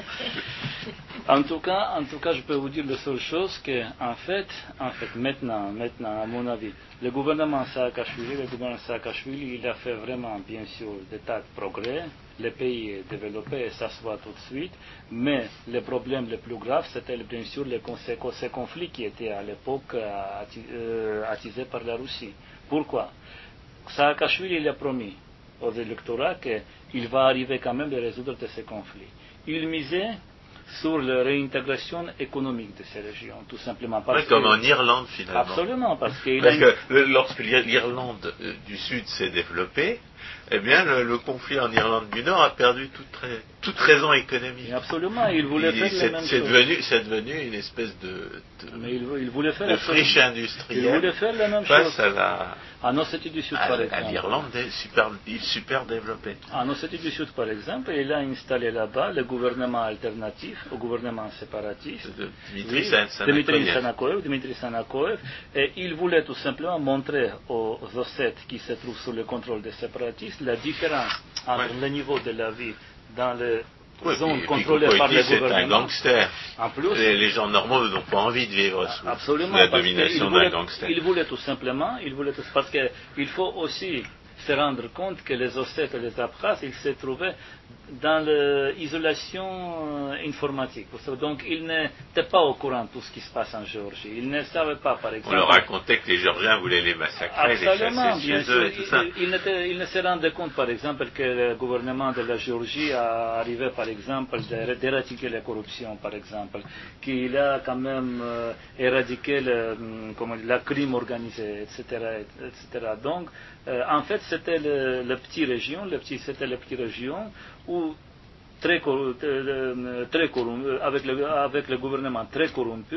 En tout cas, en tout cas, je peux vous dire la seule chose que, en fait, en fait, maintenant, maintenant, à mon avis, le gouvernement Saakashvili, le gouvernement Saakashvili, il a fait vraiment, bien sûr, des tas de progrès. Le pays est développé, ça se voit tout de suite. Mais le problème le plus grave, c'était bien sûr les ces conflits qui étaient à l'époque euh, euh, attisés par la Russie. Pourquoi? Saakashvili, il a promis aux électorats qu'il va arriver quand même à résoudre ces conflits. Il misait sur la réintégration économique de ces régions, tout simplement. Parce comme en Irlande, finalement. Absolument, parce, que lorsque l'Irlande euh, du Sud s'est développée, eh bien, le, conflit en Irlande du Nord a perdu toute, toute raison économique. absolument, il voulait faire la même c'est devenu, c'est devenu une espèce de, Mais il, voulait faire de friche industrielle. Il voulait faire la même face chose. à la. À Ossétie du Sud, par exemple. À l'Irlande, super, super développé. En Ossétie du Sud, par exemple, il a installé là-bas le gouvernement alternatif au gouvernement séparatiste. De Dmitri oui, Sanakoev. Dmitri Sanakoev. Et il voulait tout simplement montrer aux Ossètes qui se trouvent sous le contrôle des séparatistes la différence entre le niveau de la vie dans les zones contrôlées par les gouvernements. C'est un gangster. En plus, les, gens normaux n'ont pas envie de vivre sous, la domination d'un gangster. Il voulait tout simplement, il voulait tout, parce qu'il faut aussi se rendre compte que les Ossètes et les Abkhazes, ils se trouvaient dans l'isolation euh, informatique. Donc, ils n'étaient pas au courant de tout ce qui se passe en Géorgie. Ils ne savaient pas, par exemple. On leur racontait que les Géorgiens voulaient les massacrer, les chasser chez eux et tout ça. Ils, ne se rendaient compte, par exemple, que le gouvernement de la Géorgie a arrivé, par exemple, d'éradiquer la corruption, par exemple, qu'il a quand même euh, éradiqué le, hum, la crime organisé, etc., etc. Donc, euh, en fait, c'était le, le, petit région, le petit, c'était la petite région où très, très corrompu, avec, le, avec le gouvernement très corrompu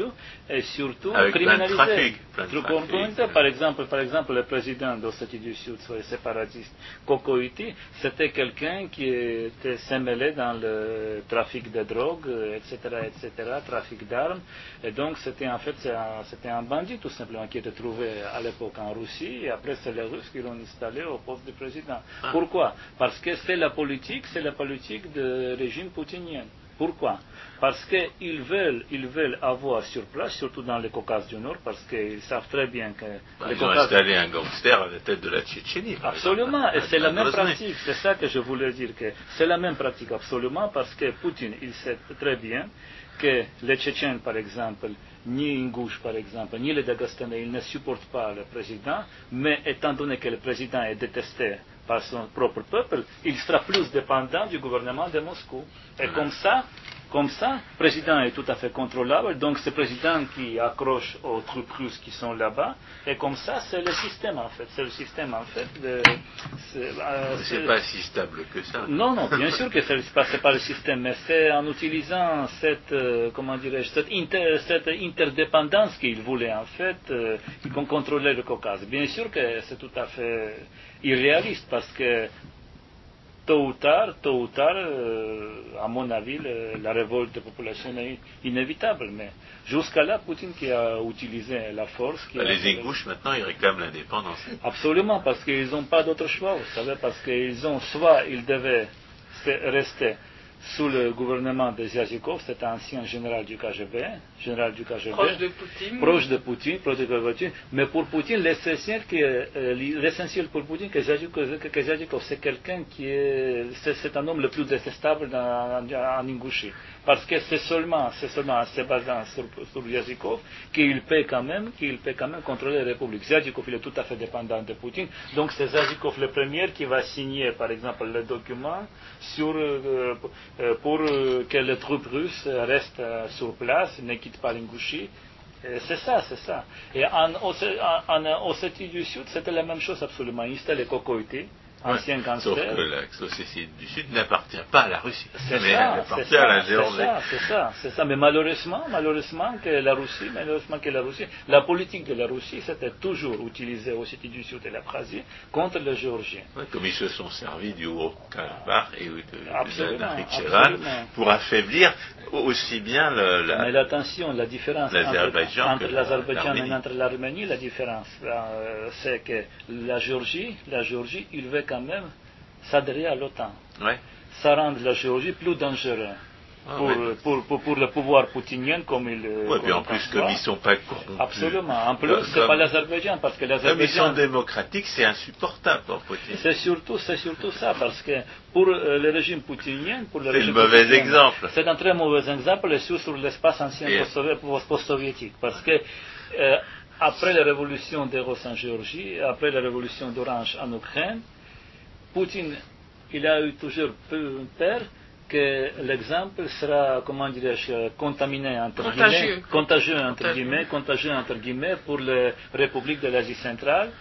et surtout criminalisé. par, exemple, par exemple, le président de du Sud, soit séparatiste, Kokoiti, c'était quelqu'un qui était s'emmêlé dans le trafic de drogue, etc., etc., trafic d'armes. Et donc, c'était en fait, c'était un bandit tout simplement qui était trouvé à l'époque en Russie. Et après, c'est les Russes qui l'ont installé au poste de président. Ah. Pourquoi? Parce que c'est la politique, c'est la politique du régime poutinien. Pourquoi? Parce qu'ils veulent, ils veulent avoir sur place, surtout dans le Caucase du Nord, parce qu'ils savent très bien que... Bah, ils ont installé un gangster à la tête de la Tchétchénie. Absolument, et c'est la même pratique, c'est ça que je voulais dire, que c'est la même pratique, absolument, parce que Poutine, il sait très bien que les Tchétchènes, par exemple, ni Ingouche, par exemple, ni les Dagestanais, ils ne supportent pas le président, mais étant donné que le président est détesté par son propre peuple, il sera plus dépendant du gouvernement de Moscou. Et comme ça, comme ça, le président est tout à fait contrôlable, donc c'est le président qui accroche aux troupes russes qui sont là-bas, et comme ça, c'est le système en fait. C'est le système en fait. C'est euh, pas si stable que ça. Non, non, bien sûr que c'est pas, pas le système, mais c'est en utilisant cette, euh, comment dirais-je, cette, cette, interdépendance qu'il voulait en fait, euh, contrôler le Caucase. Bien sûr que c'est tout à fait irréaliste parce que tôt ou tard, tôt ou tard, euh, à mon avis, la révolte de la population est inévitable. Mais jusqu'à là, Poutine qui a utilisé la force. Qui les Ingouches, maintenant, ils réclament l'indépendance. Absolument, parce qu'ils n'ont pas d'autre choix, vous savez, parce qu'ils ont soit ils devaient rester sous le gouvernement de Zyazikov, c'est un ancien général du KGB, général du KGB, proche de Poutine, proche de Poutine, proche de Poutine. Mais pour Poutine, l'essentiel, euh, l'essentiel pour Poutine, que Zyazikov, c'est quelqu'un qui est, c'est un homme le plus détestable en Ingouchie parce que c'est seulement, c'est seulement en se basant sur, sur Yazikov qu'il peut quand même, qu'il peut quand même contrôler la République. Yazikov, il est tout à fait dépendant de Poutine. Donc c'est Yazikov le premier qui va signer, par exemple, le document sur, euh, euh, pour euh, que les troupes russes restent sur place, ne quittent pas l'Ingouchie. C'est ça, c'est ça. Et en, en, du Sud, c'était la même chose absolument. C'était les cocoïtés ancien Sauf que la société du Sud n'appartient pas à la Russie, mais ça, elle appartient à la Géorgie. C'est ça, c'est ça. Mais malheureusement, malheureusement que la Russie, malheureusement que la Russie, la politique de la Russie, c'était toujours utilisée au Sud du Sud et l'Abkhazie contre les Géorgiens. comme ils se sont servis du Haut-Karabakh et de, la pour affaiblir aussi bien le, la, Mais l'attention, la différence entre l'Azerbaïdjan et entre l'Arménie, la différence, euh, c'est que la Géorgie, la Géorgie, il veut quand même s'adhérer à l'OTAN. Ça rend la Géorgie plus dangereuse. Ah, pour, pour, pour, le pouvoir poutinien comme il. Oui, puis en plus, comme ils ne sont pas corrompus. Absolument. En plus, ce n'est pas l'Azerbaïdjan, parce que l'Azerbaïdjan. Comme ils sont démocratiques, c'est insupportable pour Poutine. C'est surtout, c'est surtout ça, parce que pour euh, le régime poutinien, pour le C'est un mauvais exemple. C'est un très mauvais exemple, et sur l'espace ancien post-soviétique, parce que. Euh, après la révolution Russes en Géorgie, après la révolution d'Orange en Ukraine, Poutine, il a eu toujours peur que l'exemple sera, comment dirais-je, contaminé entre contagieux. guillemets, contagieux entre guillemets, contagieux entre guillemets pour la République de l'Asie centrale.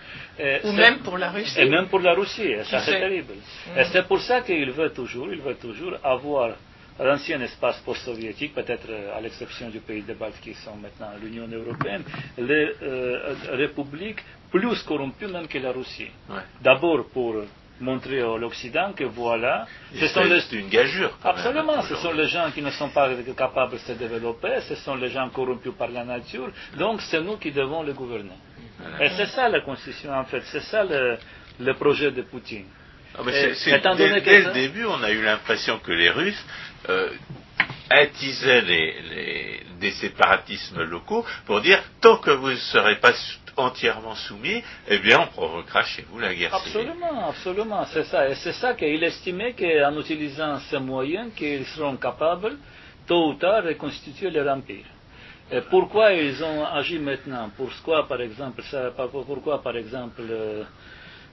Ou même pour la Russie. Et même pour la Russie, ça c'est terrible. Et mm. c'est pour ça qu'il veut toujours, il veut toujours avoir l'ancien espace post-soviétique, peut-être à l'exception du pays de Baltes qui sont maintenant l'Union européenne, les euh, républiques plus corrompues même que la Russie. D'abord pour montrer à l'Occident que voilà, ce sont les... une gageure. Absolument, ce sont les gens qui ne sont pas capables de se développer, ce sont les gens corrompus par la nature, donc c'est nous qui devons les gouverner. Et c'est ça la constitution en fait, c'est ça le, projet de Poutine. Ah, dès, le début, on a eu l'impression que les Russes euh, attisaient les, des séparatismes locaux pour dire tant que vous ne serez pas entièrement soumis, eh bien, on provoquera chez vous la guerre absolument, Absolument, c'est ça. Et c'est ça qu'il estimait qu'en utilisant ces moyens, qu'ils seront capables, tôt ou tard, de reconstituer leur empire. Et pourquoi ils ont agi maintenant? Pourquoi, par exemple, ça, pourquoi, par exemple, euh,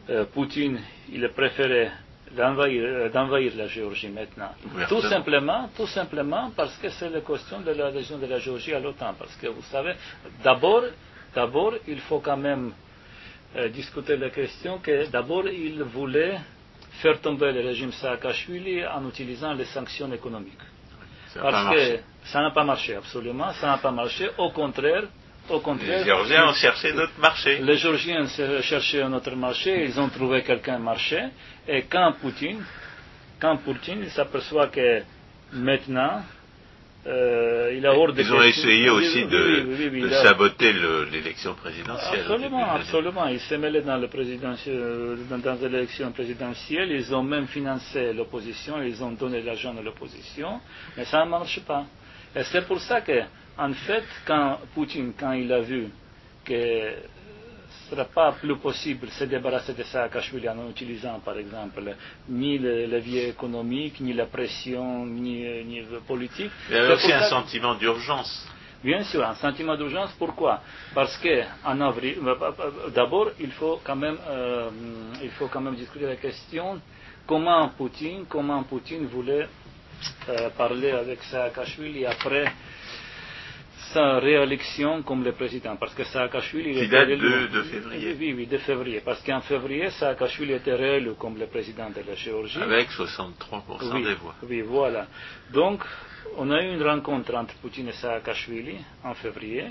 euh, Poutine, il préférait euh, d'envahir, la Géorgie maintenant? Tout simplement, tout simplement parce que c'est la question de l'adhésion de la Géorgie à l'OTAN. Parce que vous savez, d'abord, D'abord, il faut quand même euh, discuter la question que d'abord, il voulait faire tomber le régime Saakashvili en utilisant les sanctions économiques. Parce que ça n'a pas marché, absolument, ça n'a pas marché. Au contraire, au contraire. Les Géorgiens ont cherché d'autres marchés. Les Géorgiens cherchaient un autre marché, ils ont trouvé quelqu'un marché. Et quand Poutine, quand Poutine s'aperçoit que maintenant, euh, il a Ils ont essayé aussi de, saboter l'élection présidentielle. Absolument, absolument. Ils s'est mêlé dans, dans l'élection présidentielle. Ils ont même financé l'opposition. Ils ont donné l'argent à l'opposition. Mais ça ne marche pas. Et c'est pour ça que, en fait, quand Poutine, quand il a vu que sera pas plus possible de se débarrasser de Saakashvili en utilisant, par exemple, ni le levier économique, ni la pression, ni, ni le politique. Il y a aussi un sentiment d'urgence. Bien sûr, un sentiment d'urgence. Pourquoi? Parce que en avril, euh, euh, euh, d'abord, il faut quand même, il faut quand même discuter la question comment Poutine, comment Poutine voulait parler avec Saakashvili après sa réélection comme le président, parce que Saakashvili Qui date de, février. Oui, oui, de février, parce qu'en février, Saakashvili était réélu comme le président de la Géorgie. Avec 63% des voix. Oui, voilà. Donc, on a eu une rencontre entre Poutine et Saakashvili en février,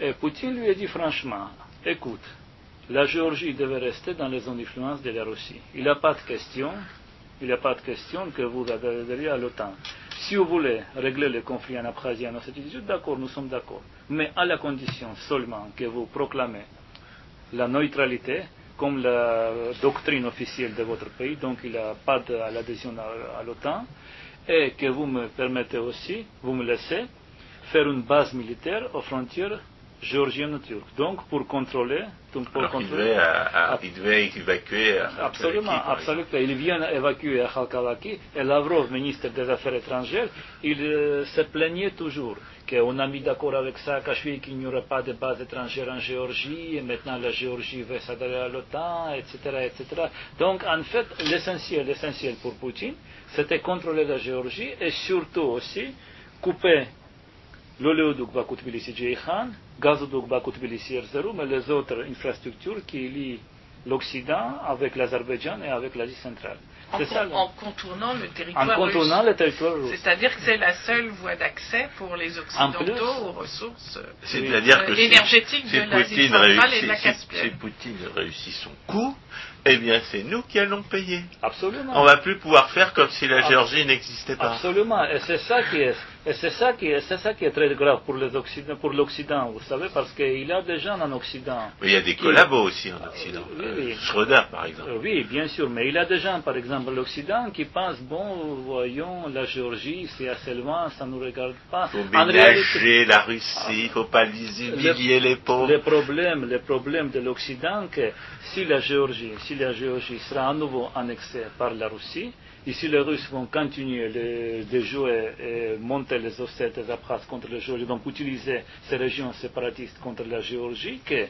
et Poutine lui a dit franchement, écoute, la Géorgie devait rester dans les zones d'influence de la Russie. Il n'y a pas de question, il n'y a pas de question que vous adhériez à l'OTAN. Si vous voulez régler le conflit en Abkhazie, en Ossétie d'accord, nous sommes d'accord. Mais à la condition seulement que vous proclamez la neutralité comme la doctrine officielle de votre pays, donc il n'y a pas d'adhésion à, l'OTAN, et que vous me permettez aussi, vous me laissez faire une base militaire aux frontières géorgienne turque. Donc pour contrôler, donc pour contrôler. Il devait, évacuer. Absolument, absolument. Il vient évacuer à Khalkavaki et Lavrov, ministre des Affaires étrangères, il euh, se plaignait toujours qu'on a mis d'accord avec Saakashvili qu'il n'y aurait pas de base étrangère en Géorgie, et maintenant la Géorgie veut s'adhérer à l'OTAN, etc., etc. Donc, en fait, l'essentiel, l'essentiel pour Poutine, c'était contrôler la Géorgie et surtout aussi couper l'oléoduc Bakou-Tbilissi-Djeikhan, gazoduc Bakou-Tbilissi-Erzurum mais les autres infrastructures qui lient l'Occident avec l'Azerbaïdjan et avec l'Asie centrale. En, ça, en, contournant le territoire en contournant le territoire russe. C'est-à-dire que c'est la seule voie d'accès pour les Occidentaux aux ressources euh, énergétiques de l'Asie centrale et de la Caspienne. Si Poutine réussit son coup, eh bien c'est nous qui allons payer. Absolument. On va plus pouvoir faire comme si la Géorgie n'existait pas. Absolument. Et c'est ça qui est, et c'est ça qui est, c'est ça qui est très grave pour les Occident, pour l'Occident, vous savez, parce qu'il y a des gens en Occident. Mais il y a des collabos aussi en Occident. Oui, oui. Euh, Schroeder, par exemple. Oui, bien sûr. Mais il y a des gens, par exemple, l'Occident, qui pensent, bon, voyons, la Géorgie, c'est assez loin, ça ne nous regarde pas. Il faut ménager la Russie, il ne faut pas les humilier les pauvres. Le problème, le problème de l'Occident, que si la Géorgie, si la Géorgie sera à nouveau annexée par la Russie, si les Russes vont continuer de jouer et monter les Ossètes et les Abkhazes contre la Géorgie, donc utiliser ces régions séparatistes contre la Géorgie, que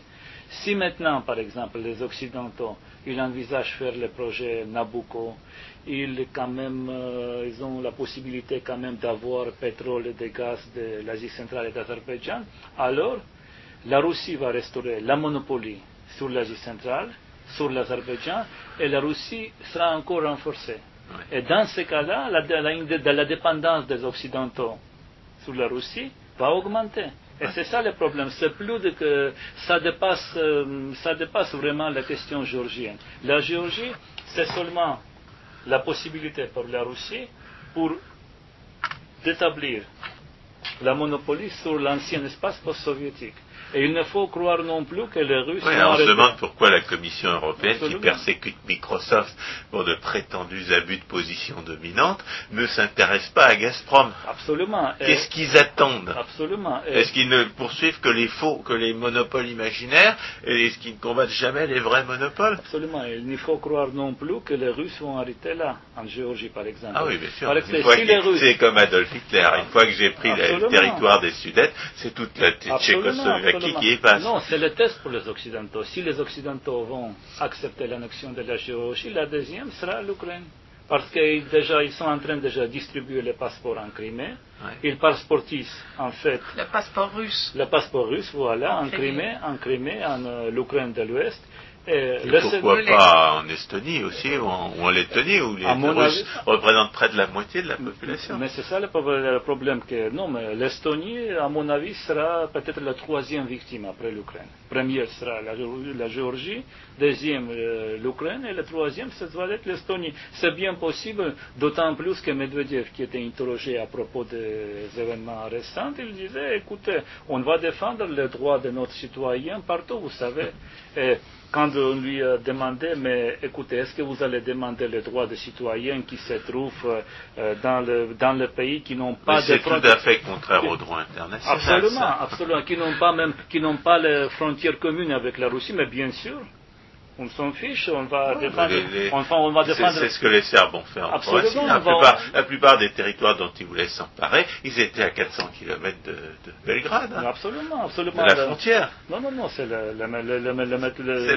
si maintenant, par exemple, les Occidentaux, ils envisagent faire le projet Nabucco, ils, quand même, euh, ils ont la possibilité quand même d'avoir pétrole et gaz de l'Asie centrale et d'Azerbaïdjan, alors la Russie va restaurer la monopolie sur l'Asie centrale, sur l'Azerbaïdjan, et la Russie sera encore renforcée. Et dans ce cas-là, la, la, dépendance des Occidentaux sur la Russie va augmenter. Et c'est ça le problème. C'est plus de que ça dépasse, euh, dépasse vraiment la question géorgienne. La Géorgie, c'est seulement la possibilité pour la Russie pour d'établir la monopolie sur l'ancien espace post-soviétique. Et il ne faut croire non plus que les Russes. Oui, on se demande pourquoi la Commission européenne, qui persécute Microsoft pour de prétendus abus de position dominante, ne s'intéresse pas à Gazprom. Absolument. Qu'est-ce qu'ils attendent? Absolument. Est-ce qu'ils ne poursuivent que les faux, que les monopoles imaginaires, et est-ce qu'ils ne combattent jamais les vrais monopoles? Absolument. Il ne faut croire non plus que les Russes vont arrêter là, en Géorgie par exemple. Ah oui, bien sûr. C'est comme Adolf Hitler. Une fois que j'ai pris le territoire des Sudètes, c'est toute la Tchécoslovaquie non, c'est le test pour les Occidentaux. Si les Occidentaux vont accepter l'annexion de la Géorgie, la deuxième sera l'Ukraine. Parce qu'ils déjà, ils sont en train de distribuer les passeports en Crimée. Ils passeportisent, en fait. Le passeport russe. Le passeport russe, voilà, en Crimée, en Crimée, en euh, l'Ukraine de l'Ouest. Et, pourquoi pas en Estonie aussi, ou en, Lettonie, où les Russes représentent près de la moitié de la population. Mais c'est ça le, problème. Que, non, mais l'Estonie, à mon avis, sera peut-être la troisième victime après l'Ukraine. Première sera la, Géorgie, deuxième euh, l'Ukraine, et la troisième, ça doit être l'Estonie. C'est bien possible, d'autant plus que Medvedev, qui était interrogé à propos des événements récents, il disait, écoutez, on va défendre les droits de notre citoyens partout, vous savez. Et quand on lui a demandé, mais écoutez, est-ce que vous allez demander les droits des citoyens qui se trouvent euh, dans, le, dans le pays qui n'ont pas de frontières... C'est tout à fait contraire au droit international. Absolument, absolument, qui n'ont pas même, qui n'ont pas les frontières communes avec la Russie, mais bien sûr, on s'en fiche, on va défendre. enfin, on va défendre. C'est ce que les Serbes ont fait en Croatie. La, la, plupart des territoires dont ils voulaient s'emparer, ils étaient à 400 km de, Belgrade. Hein. Absolument, absolument. De la frontière. Non, non, non, c'est le,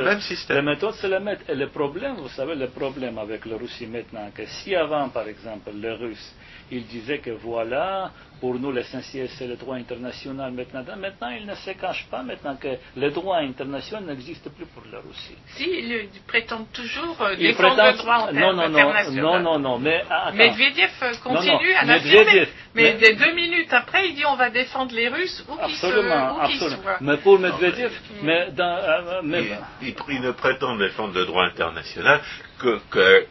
même système. La méthode, c'est la méthode. Et le problème, vous savez, le problème avec la Russie maintenant, que si avant, par exemple, les Russes, ils disaient que voilà, pour nous, l'essentiel, c'est le droit international maintenant. Maintenant, il ne se cache pas maintenant que le droit international n'existe plus pour la Russie. Si, ils prétendent toujours euh, défendre le droit non, non, international. Non, non, non, mais... Medvedev euh, continue à l'affirmer. Mais, mais, deux minutes après, il dit on va défendre les Russes où qu'ils soient. Absolument. Mais pour Medvedev... mais dans, euh, il, ne prétend défendre le droit international que, que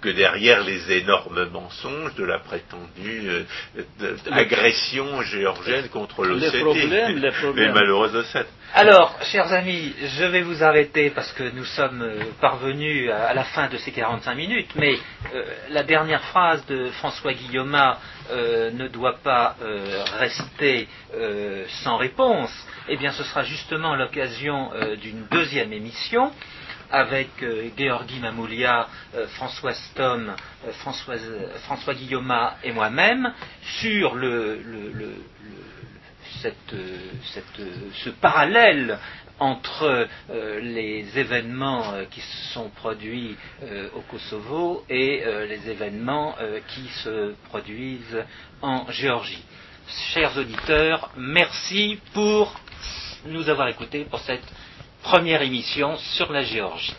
que derrière les énormes mensonges de la prétendue euh, agression géorgienne contre l'Ossétie, les, malheureuses Ossètes. Alors, chers amis, je vais vous arrêter parce que nous sommes euh, parvenus à la fin de ces 45 minutes, mais euh, la dernière phrase de François Guillaume ne doit pas rester sans réponse. Eh bien, ce sera justement l'occasion d'une deuxième émission avec euh, Georgi Mamoulia, euh, François Stom, euh, François Guillaume et moi-même sur ce parallèle entre les événements qui se sont produits au Kosovo et les événements qui se produisent en Géorgie. Chers auditeurs, merci pour nous avoir écoutés pour cette première émission sur la Géorgie.